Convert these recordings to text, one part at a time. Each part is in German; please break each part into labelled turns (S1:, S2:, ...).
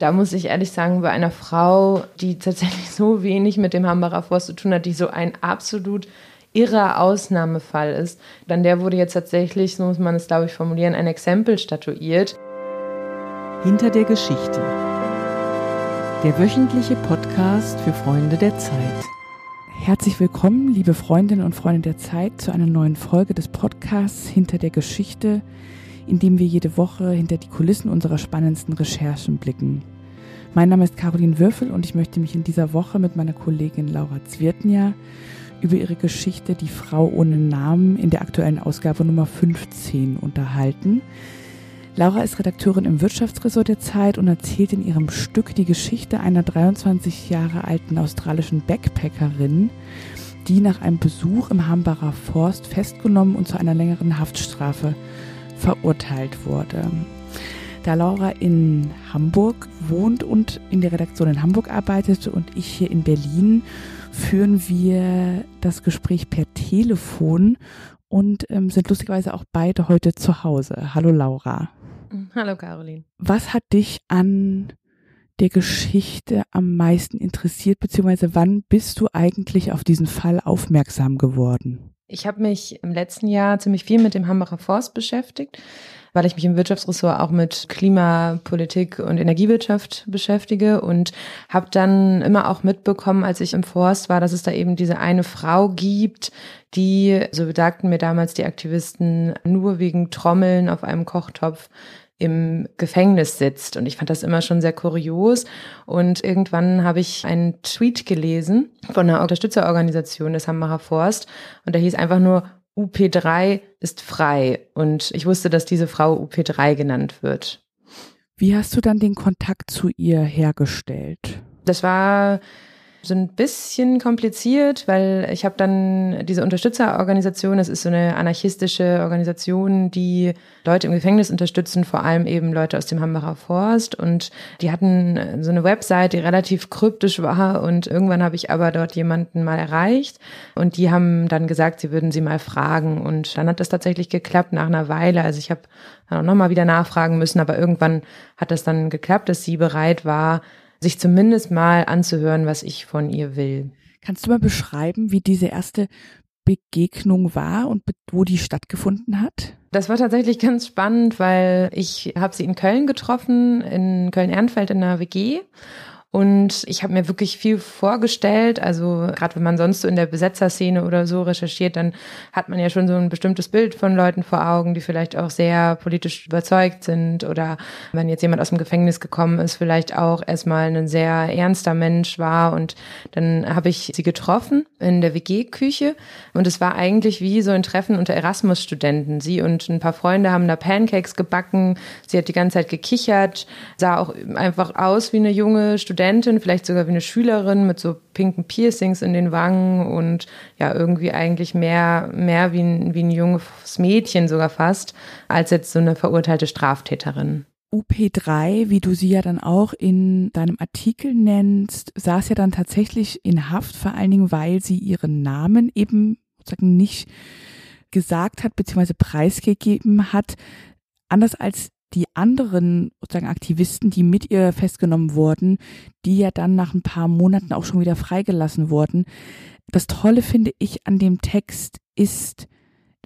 S1: Da muss ich ehrlich sagen, bei einer Frau, die tatsächlich so wenig mit dem Hambacher Forst zu tun hat, die so ein absolut irrer Ausnahmefall ist, dann der wurde jetzt tatsächlich, so muss man es glaube ich formulieren, ein Exempel statuiert.
S2: Hinter der Geschichte. Der wöchentliche Podcast für Freunde der Zeit. Herzlich willkommen, liebe Freundinnen und Freunde der Zeit, zu einer neuen Folge des Podcasts Hinter der Geschichte, in dem wir jede Woche hinter die Kulissen unserer spannendsten Recherchen blicken. Mein Name ist Caroline Würfel und ich möchte mich in dieser Woche mit meiner Kollegin Laura Zwirtnia über ihre Geschichte Die Frau ohne Namen in der aktuellen Ausgabe Nummer 15 unterhalten. Laura ist Redakteurin im Wirtschaftsressort der Zeit und erzählt in ihrem Stück die Geschichte einer 23 Jahre alten australischen Backpackerin, die nach einem Besuch im Hambacher Forst festgenommen und zu einer längeren Haftstrafe verurteilt wurde. Da Laura in Hamburg wohnt und in der Redaktion in Hamburg arbeitet und ich hier in Berlin, führen wir das Gespräch per Telefon und ähm, sind lustigerweise auch beide heute zu Hause. Hallo Laura.
S1: Hallo Caroline.
S2: Was hat dich an der Geschichte am meisten interessiert, beziehungsweise wann bist du eigentlich auf diesen Fall aufmerksam geworden?
S1: Ich habe mich im letzten Jahr ziemlich viel mit dem Hambacher Forst beschäftigt, weil ich mich im Wirtschaftsressort auch mit Klimapolitik und Energiewirtschaft beschäftige und habe dann immer auch mitbekommen, als ich im Forst war, dass es da eben diese eine Frau gibt, die, so sagten mir damals die Aktivisten, nur wegen Trommeln auf einem Kochtopf im Gefängnis sitzt. Und ich fand das immer schon sehr kurios. Und irgendwann habe ich einen Tweet gelesen von einer Unterstützerorganisation des Hambacher Forst. Und der hieß einfach nur, UP3 ist frei. Und ich wusste, dass diese Frau UP3 genannt wird.
S2: Wie hast du dann den Kontakt zu ihr hergestellt?
S1: Das war so ein bisschen kompliziert, weil ich habe dann diese Unterstützerorganisation, das ist so eine anarchistische Organisation, die Leute im Gefängnis unterstützen, vor allem eben Leute aus dem Hambacher Forst. Und die hatten so eine Website, die relativ kryptisch war. Und irgendwann habe ich aber dort jemanden mal erreicht. Und die haben dann gesagt, sie würden sie mal fragen. Und dann hat das tatsächlich geklappt nach einer Weile. Also ich habe dann auch nochmal wieder nachfragen müssen, aber irgendwann hat das dann geklappt, dass sie bereit war, sich zumindest mal anzuhören, was ich von ihr will.
S2: Kannst du mal beschreiben, wie diese erste Begegnung war und wo die stattgefunden hat?
S1: Das war tatsächlich ganz spannend, weil ich habe sie in Köln getroffen, in Köln-Ehrenfeld in einer WG und ich habe mir wirklich viel vorgestellt. Also gerade wenn man sonst so in der Besetzerszene oder so recherchiert, dann hat man ja schon so ein bestimmtes Bild von Leuten vor Augen, die vielleicht auch sehr politisch überzeugt sind. Oder wenn jetzt jemand aus dem Gefängnis gekommen ist, vielleicht auch erstmal ein sehr ernster Mensch war. Und dann habe ich sie getroffen in der WG-Küche. Und es war eigentlich wie so ein Treffen unter Erasmus-Studenten. Sie und ein paar Freunde haben da Pancakes gebacken. Sie hat die ganze Zeit gekichert, sah auch einfach aus wie eine junge Studentin Studentin, vielleicht sogar wie eine Schülerin mit so pinken Piercings in den Wangen und ja, irgendwie eigentlich mehr, mehr wie ein, wie ein junges Mädchen sogar fast, als jetzt so eine verurteilte Straftäterin.
S2: UP3, wie du sie ja dann auch in deinem Artikel nennst, saß ja dann tatsächlich in Haft, vor allen Dingen, weil sie ihren Namen eben sozusagen nicht gesagt hat, beziehungsweise preisgegeben hat. Anders als die anderen sozusagen Aktivisten, die mit ihr festgenommen wurden, die ja dann nach ein paar Monaten auch schon wieder freigelassen wurden. Das Tolle finde ich an dem Text ist,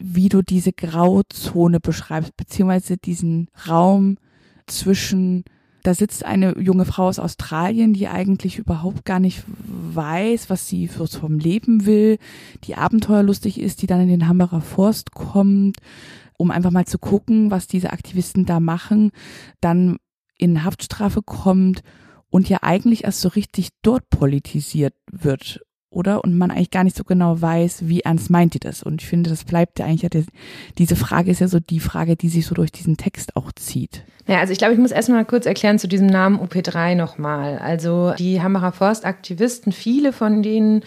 S2: wie du diese Grauzone beschreibst, beziehungsweise diesen Raum zwischen, da sitzt eine junge Frau aus Australien, die eigentlich überhaupt gar nicht weiß, was sie vom Leben will, die abenteuerlustig ist, die dann in den Hambacher Forst kommt, um einfach mal zu gucken, was diese Aktivisten da machen, dann in Haftstrafe kommt und ja eigentlich erst so richtig dort politisiert wird, oder? Und man eigentlich gar nicht so genau weiß, wie ernst meint die das. Und ich finde, das bleibt ja eigentlich, ja, diese Frage ist ja so die Frage, die sich so durch diesen Text auch zieht.
S1: Ja, also ich glaube, ich muss erstmal kurz erklären zu diesem Namen UP3 nochmal. Also die Hambacher Forstaktivisten, viele von denen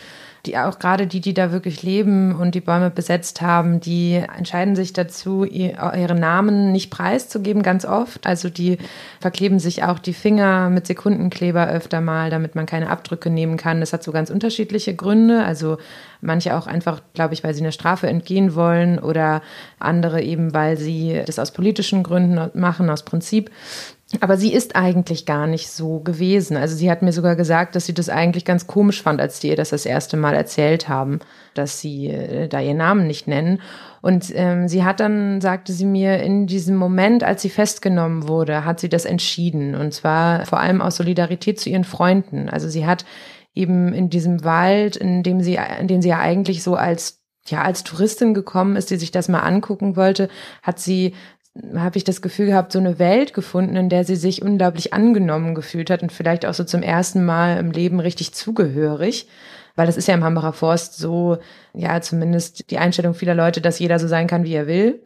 S1: die auch gerade die, die da wirklich leben und die Bäume besetzt haben, die entscheiden sich dazu, ihre Namen nicht preiszugeben, ganz oft. Also die verkleben sich auch die Finger mit Sekundenkleber öfter mal, damit man keine Abdrücke nehmen kann. Das hat so ganz unterschiedliche Gründe. Also manche auch einfach, glaube ich, weil sie einer Strafe entgehen wollen oder andere eben, weil sie das aus politischen Gründen machen, aus Prinzip. Aber sie ist eigentlich gar nicht so gewesen. Also sie hat mir sogar gesagt, dass sie das eigentlich ganz komisch fand, als die ihr das das erste Mal erzählt haben, dass sie äh, da ihren Namen nicht nennen. Und ähm, sie hat dann, sagte sie mir, in diesem Moment, als sie festgenommen wurde, hat sie das entschieden. Und zwar vor allem aus Solidarität zu ihren Freunden. Also sie hat eben in diesem Wald, in dem sie, in den sie ja eigentlich so als ja, als Touristin gekommen ist, die sich das mal angucken wollte, hat sie habe ich das Gefühl gehabt, so eine Welt gefunden, in der sie sich unglaublich angenommen gefühlt hat und vielleicht auch so zum ersten Mal im Leben richtig zugehörig. Weil das ist ja im Hambacher Forst so, ja, zumindest die Einstellung vieler Leute, dass jeder so sein kann, wie er will.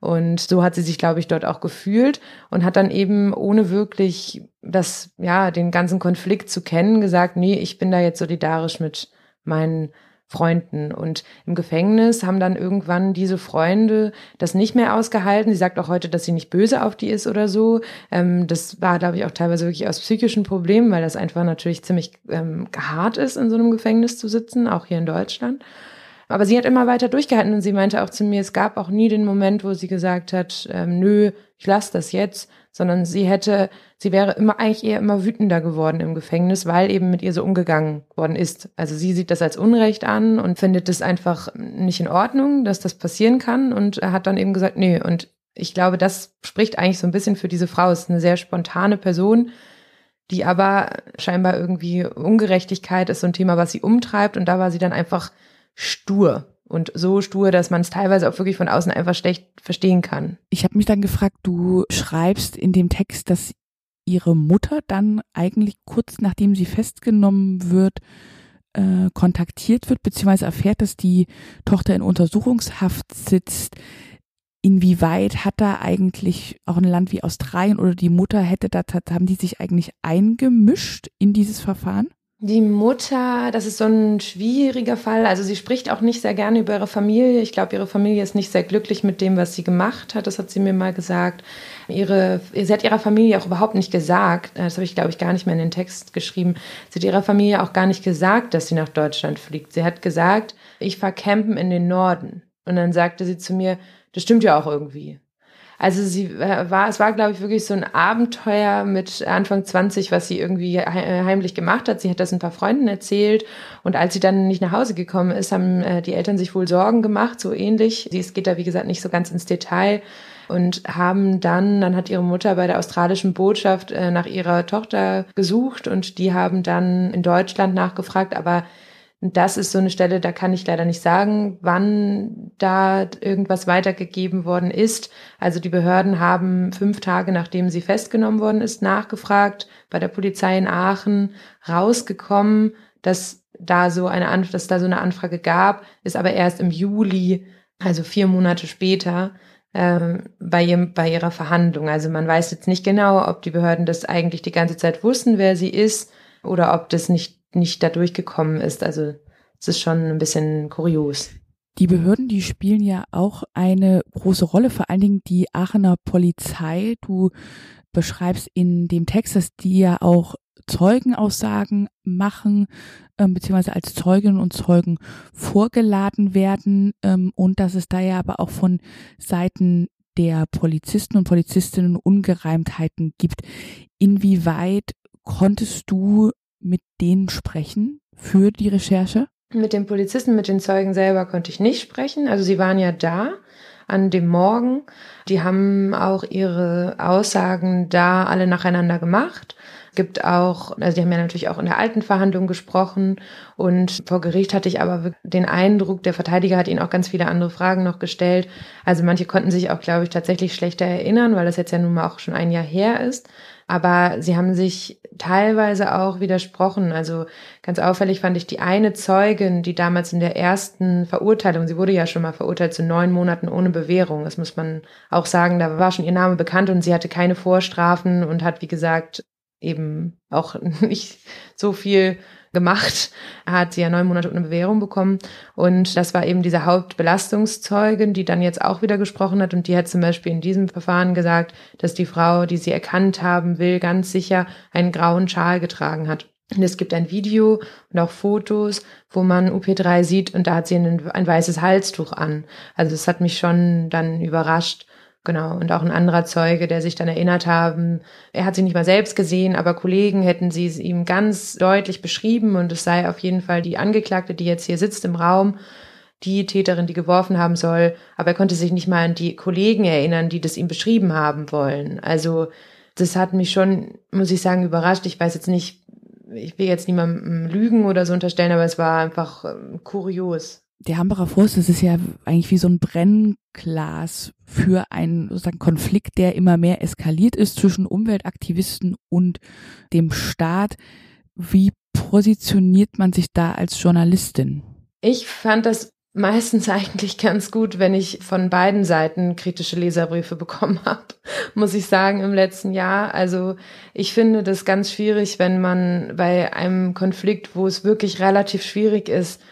S1: Und so hat sie sich, glaube ich, dort auch gefühlt und hat dann eben ohne wirklich das, ja, den ganzen Konflikt zu kennen, gesagt, nee, ich bin da jetzt solidarisch mit meinen Freunden. Und im Gefängnis haben dann irgendwann diese Freunde das nicht mehr ausgehalten. Sie sagt auch heute, dass sie nicht böse auf die ist oder so. Ähm, das war, glaube ich, auch teilweise wirklich aus psychischen Problemen, weil das einfach natürlich ziemlich ähm, hart ist, in so einem Gefängnis zu sitzen, auch hier in Deutschland. Aber sie hat immer weiter durchgehalten und sie meinte auch zu mir, es gab auch nie den Moment, wo sie gesagt hat, ähm, nö, ich lasse das jetzt, sondern sie hätte, sie wäre immer eigentlich eher immer wütender geworden im Gefängnis, weil eben mit ihr so umgegangen worden ist. Also sie sieht das als Unrecht an und findet es einfach nicht in Ordnung, dass das passieren kann und hat dann eben gesagt, nee, und ich glaube, das spricht eigentlich so ein bisschen für diese Frau. Es ist eine sehr spontane Person, die aber scheinbar irgendwie Ungerechtigkeit ist so ein Thema, was sie umtreibt und da war sie dann einfach stur und so stur, dass man es teilweise auch wirklich von außen einfach schlecht verstehen kann.
S2: Ich habe mich dann gefragt, du schreibst in dem Text, dass ihre Mutter dann eigentlich kurz nachdem sie festgenommen wird, äh, kontaktiert wird, beziehungsweise erfährt, dass die Tochter in Untersuchungshaft sitzt. Inwieweit hat da eigentlich auch ein Land wie Australien oder die Mutter hätte da, haben die sich eigentlich eingemischt in dieses Verfahren?
S1: Die Mutter, das ist so ein schwieriger Fall. Also sie spricht auch nicht sehr gerne über ihre Familie. Ich glaube, ihre Familie ist nicht sehr glücklich mit dem, was sie gemacht hat. Das hat sie mir mal gesagt. Ihre, sie hat ihrer Familie auch überhaupt nicht gesagt, das habe ich, glaube ich, gar nicht mehr in den Text geschrieben. Sie hat ihrer Familie auch gar nicht gesagt, dass sie nach Deutschland fliegt. Sie hat gesagt, ich fahre campen in den Norden. Und dann sagte sie zu mir, das stimmt ja auch irgendwie. Also sie äh, war, es war, glaube ich, wirklich so ein Abenteuer mit Anfang 20, was sie irgendwie heimlich gemacht hat. Sie hat das ein paar Freunden erzählt und als sie dann nicht nach Hause gekommen ist, haben äh, die Eltern sich wohl Sorgen gemacht, so ähnlich. Es geht da, wie gesagt, nicht so ganz ins Detail und haben dann, dann hat ihre Mutter bei der australischen Botschaft äh, nach ihrer Tochter gesucht und die haben dann in Deutschland nachgefragt, aber und das ist so eine Stelle, da kann ich leider nicht sagen, wann da irgendwas weitergegeben worden ist. Also die Behörden haben fünf Tage, nachdem sie festgenommen worden ist, nachgefragt bei der Polizei in Aachen, rausgekommen, dass da so eine, dass da so eine Anfrage gab, ist aber erst im Juli, also vier Monate später, ähm, bei, ihrem, bei ihrer Verhandlung. Also man weiß jetzt nicht genau, ob die Behörden das eigentlich die ganze Zeit wussten, wer sie ist, oder ob das nicht nicht da durchgekommen ist. Also es ist schon ein bisschen kurios.
S2: Die Behörden, die spielen ja auch eine große Rolle, vor allen Dingen die Aachener Polizei. Du beschreibst in dem Text, dass die ja auch Zeugenaussagen machen, ähm, beziehungsweise als Zeuginnen und Zeugen vorgeladen werden ähm, und dass es da ja aber auch von Seiten der Polizisten und Polizistinnen Ungereimtheiten gibt. Inwieweit konntest du denen sprechen für die Recherche?
S1: Mit den Polizisten, mit den Zeugen selber konnte ich nicht sprechen. Also sie waren ja da an dem Morgen. Die haben auch ihre Aussagen da alle nacheinander gemacht. Gibt auch, also die haben ja natürlich auch in der alten Verhandlung gesprochen und vor Gericht hatte ich aber den Eindruck, der Verteidiger hat ihnen auch ganz viele andere Fragen noch gestellt. Also manche konnten sich auch, glaube ich, tatsächlich schlechter erinnern, weil das jetzt ja nun mal auch schon ein Jahr her ist. Aber sie haben sich teilweise auch widersprochen. Also ganz auffällig fand ich die eine Zeugin, die damals in der ersten Verurteilung, sie wurde ja schon mal verurteilt zu neun Monaten ohne Bewährung. Das muss man auch sagen, da war schon ihr Name bekannt und sie hatte keine Vorstrafen und hat, wie gesagt, eben auch nicht so viel gemacht, hat sie ja neun Monate ohne Bewährung bekommen. Und das war eben diese Hauptbelastungszeugin, die dann jetzt auch wieder gesprochen hat. Und die hat zum Beispiel in diesem Verfahren gesagt, dass die Frau, die sie erkannt haben will, ganz sicher einen grauen Schal getragen hat. Und es gibt ein Video und auch Fotos, wo man UP3 sieht und da hat sie ein, ein weißes Halstuch an. Also das hat mich schon dann überrascht. Genau, und auch ein anderer Zeuge, der sich dann erinnert haben, er hat sie nicht mal selbst gesehen, aber Kollegen hätten sie ihm ganz deutlich beschrieben und es sei auf jeden Fall die Angeklagte, die jetzt hier sitzt im Raum, die Täterin, die geworfen haben soll, aber er konnte sich nicht mal an die Kollegen erinnern, die das ihm beschrieben haben wollen. Also das hat mich schon, muss ich sagen, überrascht. Ich weiß jetzt nicht, ich will jetzt niemandem Lügen oder so unterstellen, aber es war einfach ähm, kurios
S2: der Hambacher Forst, das ist ja eigentlich wie so ein Brennglas für einen sozusagen Konflikt, der immer mehr eskaliert ist zwischen Umweltaktivisten und dem Staat. Wie positioniert man sich da als Journalistin?
S1: Ich fand das meistens eigentlich ganz gut, wenn ich von beiden Seiten kritische Leserbriefe bekommen habe, muss ich sagen, im letzten Jahr. Also ich finde das ganz schwierig, wenn man bei einem Konflikt, wo es wirklich relativ schwierig ist,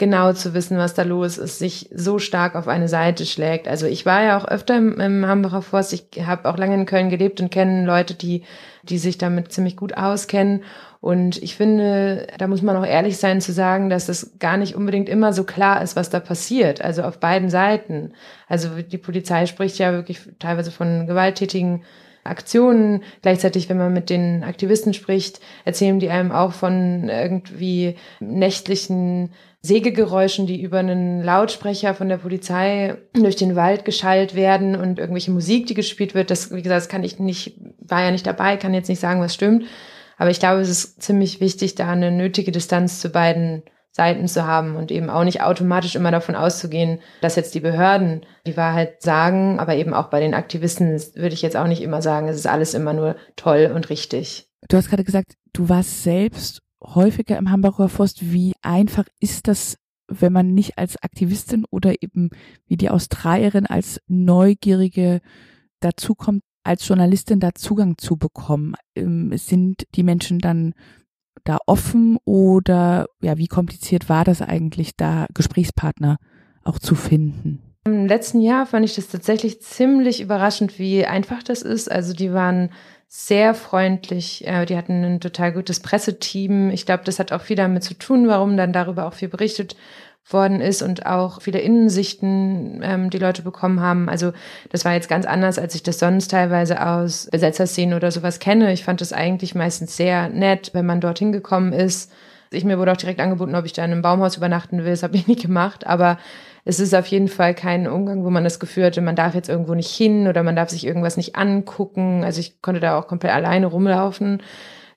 S1: genau zu wissen, was da los ist, sich so stark auf eine Seite schlägt. Also ich war ja auch öfter im, im Hambacher Forst. Ich habe auch lange in Köln gelebt und kenne Leute, die, die sich damit ziemlich gut auskennen. Und ich finde, da muss man auch ehrlich sein zu sagen, dass es gar nicht unbedingt immer so klar ist, was da passiert. Also auf beiden Seiten. Also die Polizei spricht ja wirklich teilweise von gewalttätigen Aktionen. Gleichzeitig, wenn man mit den Aktivisten spricht, erzählen die einem auch von irgendwie nächtlichen Sägegeräuschen, die über einen Lautsprecher von der Polizei durch den Wald geschallt werden und irgendwelche Musik, die gespielt wird. Das, wie gesagt, das kann ich nicht, war ja nicht dabei, kann jetzt nicht sagen, was stimmt. Aber ich glaube, es ist ziemlich wichtig, da eine nötige Distanz zu beiden Seiten zu haben und eben auch nicht automatisch immer davon auszugehen, dass jetzt die Behörden die Wahrheit sagen, aber eben auch bei den Aktivisten würde ich jetzt auch nicht immer sagen, es ist alles immer nur toll und richtig.
S2: Du hast gerade gesagt, du warst selbst häufiger im Hambacher Forst. Wie einfach ist das, wenn man nicht als Aktivistin oder eben wie die Australierin als Neugierige dazukommt, als Journalistin da Zugang zu bekommen? Ähm, sind die Menschen dann da offen oder ja, wie kompliziert war das eigentlich, da Gesprächspartner auch zu finden?
S1: Im letzten Jahr fand ich das tatsächlich ziemlich überraschend, wie einfach das ist. Also die waren sehr freundlich. Äh, die hatten ein total gutes Presseteam. Ich glaube, das hat auch viel damit zu tun, warum dann darüber auch viel berichtet worden ist und auch viele Innensichten ähm, die Leute bekommen haben. Also das war jetzt ganz anders, als ich das sonst teilweise aus Besetzerszenen oder sowas kenne. Ich fand das eigentlich meistens sehr nett, wenn man dorthin gekommen ist. Ich mir wurde auch direkt angeboten, ob ich da in einem Baumhaus übernachten will. Das habe ich nicht gemacht, aber es ist auf jeden Fall kein Umgang, wo man das Gefühl hatte, man darf jetzt irgendwo nicht hin oder man darf sich irgendwas nicht angucken. Also ich konnte da auch komplett alleine rumlaufen.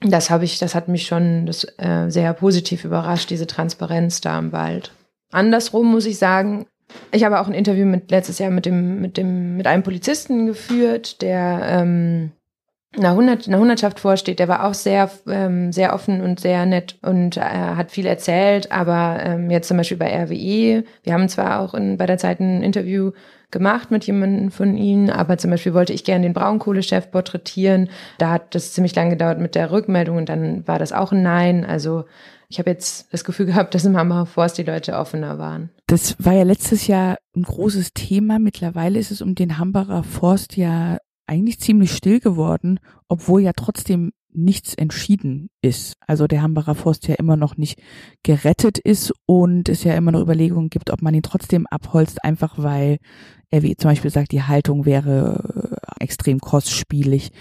S1: Das habe ich, das hat mich schon das, äh, sehr positiv überrascht, diese Transparenz da im Wald. Andersrum muss ich sagen, ich habe auch ein Interview mit letztes Jahr mit dem mit dem mit einem Polizisten geführt, der ähm, einer, Hundert, einer Hundertschaft vorsteht. Der war auch sehr ähm, sehr offen und sehr nett und äh, hat viel erzählt. Aber ähm, jetzt zum Beispiel bei RWE, wir haben zwar auch in, bei der Zeit ein Interview gemacht mit jemandem von ihnen, aber zum Beispiel wollte ich gerne den Braunkohlechef porträtieren. Da hat das ziemlich lange gedauert mit der Rückmeldung und dann war das auch ein Nein. Also ich habe jetzt das Gefühl gehabt, dass im Hambacher Forst die Leute offener waren.
S2: Das war ja letztes Jahr ein großes Thema. Mittlerweile ist es um den Hambacher Forst ja eigentlich ziemlich still geworden, obwohl ja trotzdem nichts entschieden ist. Also der Hambacher Forst ja immer noch nicht gerettet ist und es ja immer noch Überlegungen gibt, ob man ihn trotzdem abholzt, einfach weil er wie zum Beispiel sagt, die Haltung wäre äh, extrem kostspielig.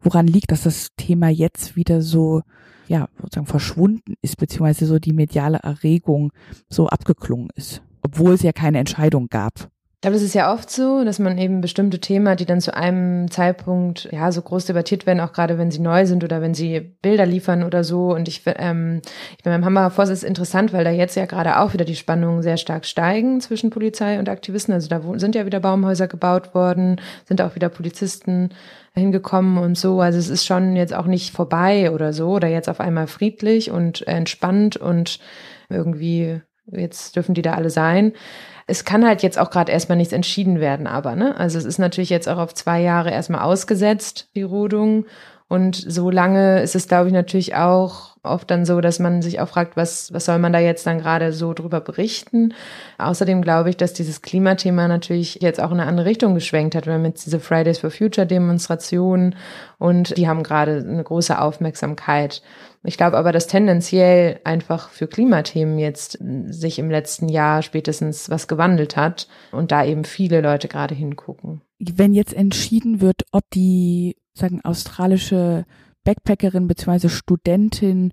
S2: Woran liegt, dass das Thema jetzt wieder so ja, sozusagen verschwunden ist, beziehungsweise so die mediale Erregung so abgeklungen ist, obwohl es ja keine Entscheidung gab.
S1: Ich glaube, es ist ja oft so, dass man eben bestimmte Themen, die dann zu einem Zeitpunkt ja so groß debattiert werden, auch gerade wenn sie neu sind oder wenn sie Bilder liefern oder so. Und ich, ähm, ich bin beim Hambacher Forst ist interessant, weil da jetzt ja gerade auch wieder die Spannungen sehr stark steigen zwischen Polizei und Aktivisten. Also da sind ja wieder Baumhäuser gebaut worden, sind auch wieder Polizisten hingekommen und so. Also es ist schon jetzt auch nicht vorbei oder so oder jetzt auf einmal friedlich und entspannt und irgendwie jetzt dürfen die da alle sein es kann halt jetzt auch gerade erstmal nichts entschieden werden, aber, ne? Also es ist natürlich jetzt auch auf zwei Jahre erstmal ausgesetzt, die Rodung. Und so lange ist es, glaube ich, natürlich auch oft dann so, dass man sich auch fragt, was, was soll man da jetzt dann gerade so drüber berichten. Außerdem glaube ich, dass dieses Klimathema natürlich jetzt auch in eine andere Richtung geschwenkt hat. Wir haben jetzt diese Fridays for Future Demonstrationen und die haben gerade eine große Aufmerksamkeit. Ich glaube aber, dass tendenziell einfach für Klimathemen jetzt sich im letzten Jahr spätestens was gewandelt hat und da eben viele Leute gerade hingucken.
S2: wenn jetzt entschieden wird, ob die sagen australische Backpackerin bzw. Studentin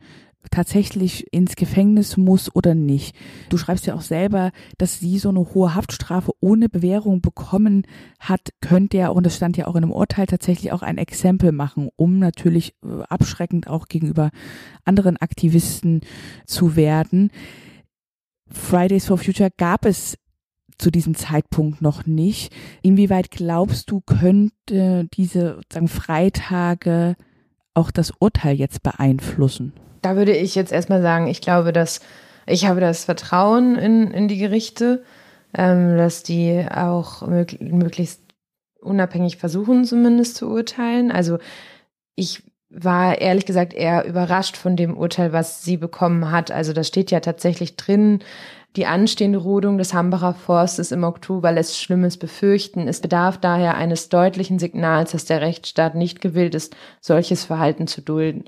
S2: tatsächlich ins Gefängnis muss oder nicht. Du schreibst ja auch selber, dass sie so eine hohe Haftstrafe ohne Bewährung bekommen hat, könnte ja, und das stand ja auch in einem Urteil, tatsächlich auch ein Exempel machen, um natürlich äh, abschreckend auch gegenüber anderen Aktivisten zu werden. Fridays for Future gab es zu diesem Zeitpunkt noch nicht. Inwieweit glaubst du, könnte diese sagen, Freitage auch das Urteil jetzt beeinflussen?
S1: Da würde ich jetzt erstmal sagen, ich glaube, dass ich habe das Vertrauen in, in die Gerichte, ähm, dass die auch mög möglichst unabhängig versuchen, zumindest zu urteilen. Also ich war ehrlich gesagt eher überrascht von dem Urteil, was sie bekommen hat. Also da steht ja tatsächlich drin, die anstehende Rodung des Hambacher Forstes im Oktober lässt Schlimmes befürchten. Es bedarf daher eines deutlichen Signals, dass der Rechtsstaat nicht gewillt ist, solches Verhalten zu dulden.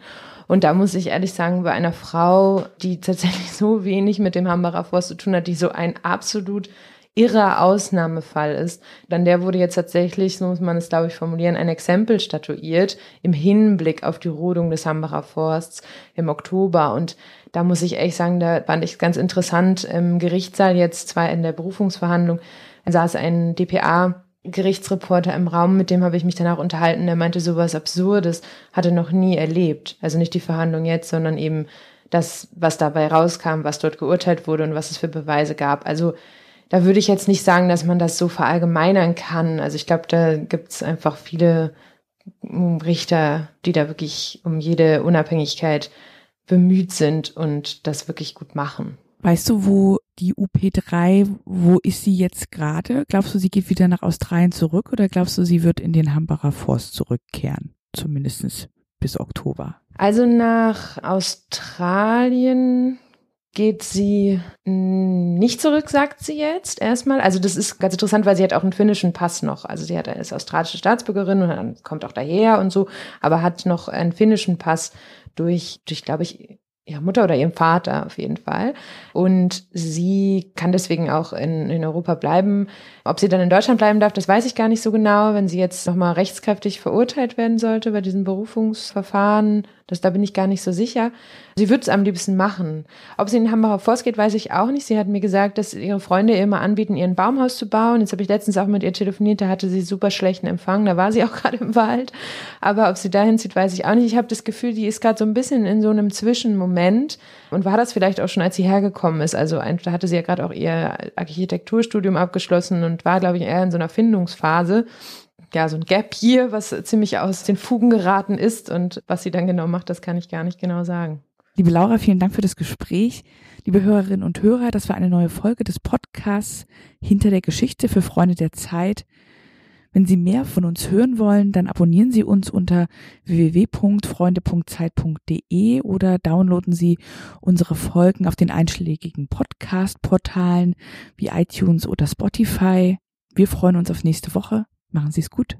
S1: Und da muss ich ehrlich sagen, bei einer Frau, die tatsächlich so wenig mit dem Hambacher Forst zu tun hat, die so ein absolut irrer Ausnahmefall ist, dann der wurde jetzt tatsächlich, so muss man es glaube ich formulieren, ein Exempel statuiert im Hinblick auf die Rodung des Hambacher Forsts im Oktober. Und da muss ich ehrlich sagen, da fand ich ganz interessant im Gerichtssaal jetzt zwar in der Berufungsverhandlung saß ein DPA Gerichtsreporter im Raum, mit dem habe ich mich dann auch unterhalten, der meinte, sowas Absurdes hatte noch nie erlebt. Also nicht die Verhandlung jetzt, sondern eben das, was dabei rauskam, was dort geurteilt wurde und was es für Beweise gab. Also da würde ich jetzt nicht sagen, dass man das so verallgemeinern kann. Also ich glaube, da gibt es einfach viele Richter, die da wirklich um jede Unabhängigkeit bemüht sind und das wirklich gut machen.
S2: Weißt du, wo die UP3, wo ist sie jetzt gerade? Glaubst du, sie geht wieder nach Australien zurück oder glaubst du, sie wird in den Hambacher Forst zurückkehren? Zumindest bis Oktober.
S1: Also nach Australien geht sie nicht zurück, sagt sie jetzt erstmal. Also das ist ganz interessant, weil sie hat auch einen finnischen Pass noch. Also sie hat, ist australische Staatsbürgerin und kommt auch daher und so, aber hat noch einen finnischen Pass durch, durch glaube ich, ihrer Mutter oder ihrem Vater auf jeden Fall. Und sie kann deswegen auch in, in Europa bleiben. Ob sie dann in Deutschland bleiben darf, das weiß ich gar nicht so genau. Wenn sie jetzt nochmal rechtskräftig verurteilt werden sollte bei diesem Berufungsverfahren, das, da bin ich gar nicht so sicher. Sie würde es am liebsten machen. Ob sie in Hambacher Forst geht, weiß ich auch nicht. Sie hat mir gesagt, dass ihre Freunde ihr immer anbieten, ihr ein Baumhaus zu bauen. Jetzt habe ich letztens auch mit ihr telefoniert, da hatte sie super schlechten Empfang. Da war sie auch gerade im Wald. Aber ob sie dahin zieht, weiß ich auch nicht. Ich habe das Gefühl, die ist gerade so ein bisschen in so einem Zwischenmoment und war das vielleicht auch schon, als sie hergekommen ist. Also da hatte sie ja gerade auch ihr Architekturstudium abgeschlossen und war, glaube ich, eher in so einer Findungsphase ja, so ein Gap hier, was ziemlich aus den Fugen geraten ist. Und was sie dann genau macht, das kann ich gar nicht genau sagen.
S2: Liebe Laura, vielen Dank für das Gespräch. Liebe Hörerinnen und Hörer, das war eine neue Folge des Podcasts Hinter der Geschichte für Freunde der Zeit. Wenn Sie mehr von uns hören wollen, dann abonnieren Sie uns unter www.freunde.zeit.de oder downloaden Sie unsere Folgen auf den einschlägigen Podcast-Portalen wie iTunes oder Spotify. Wir freuen uns auf nächste Woche. Machen Sie es gut.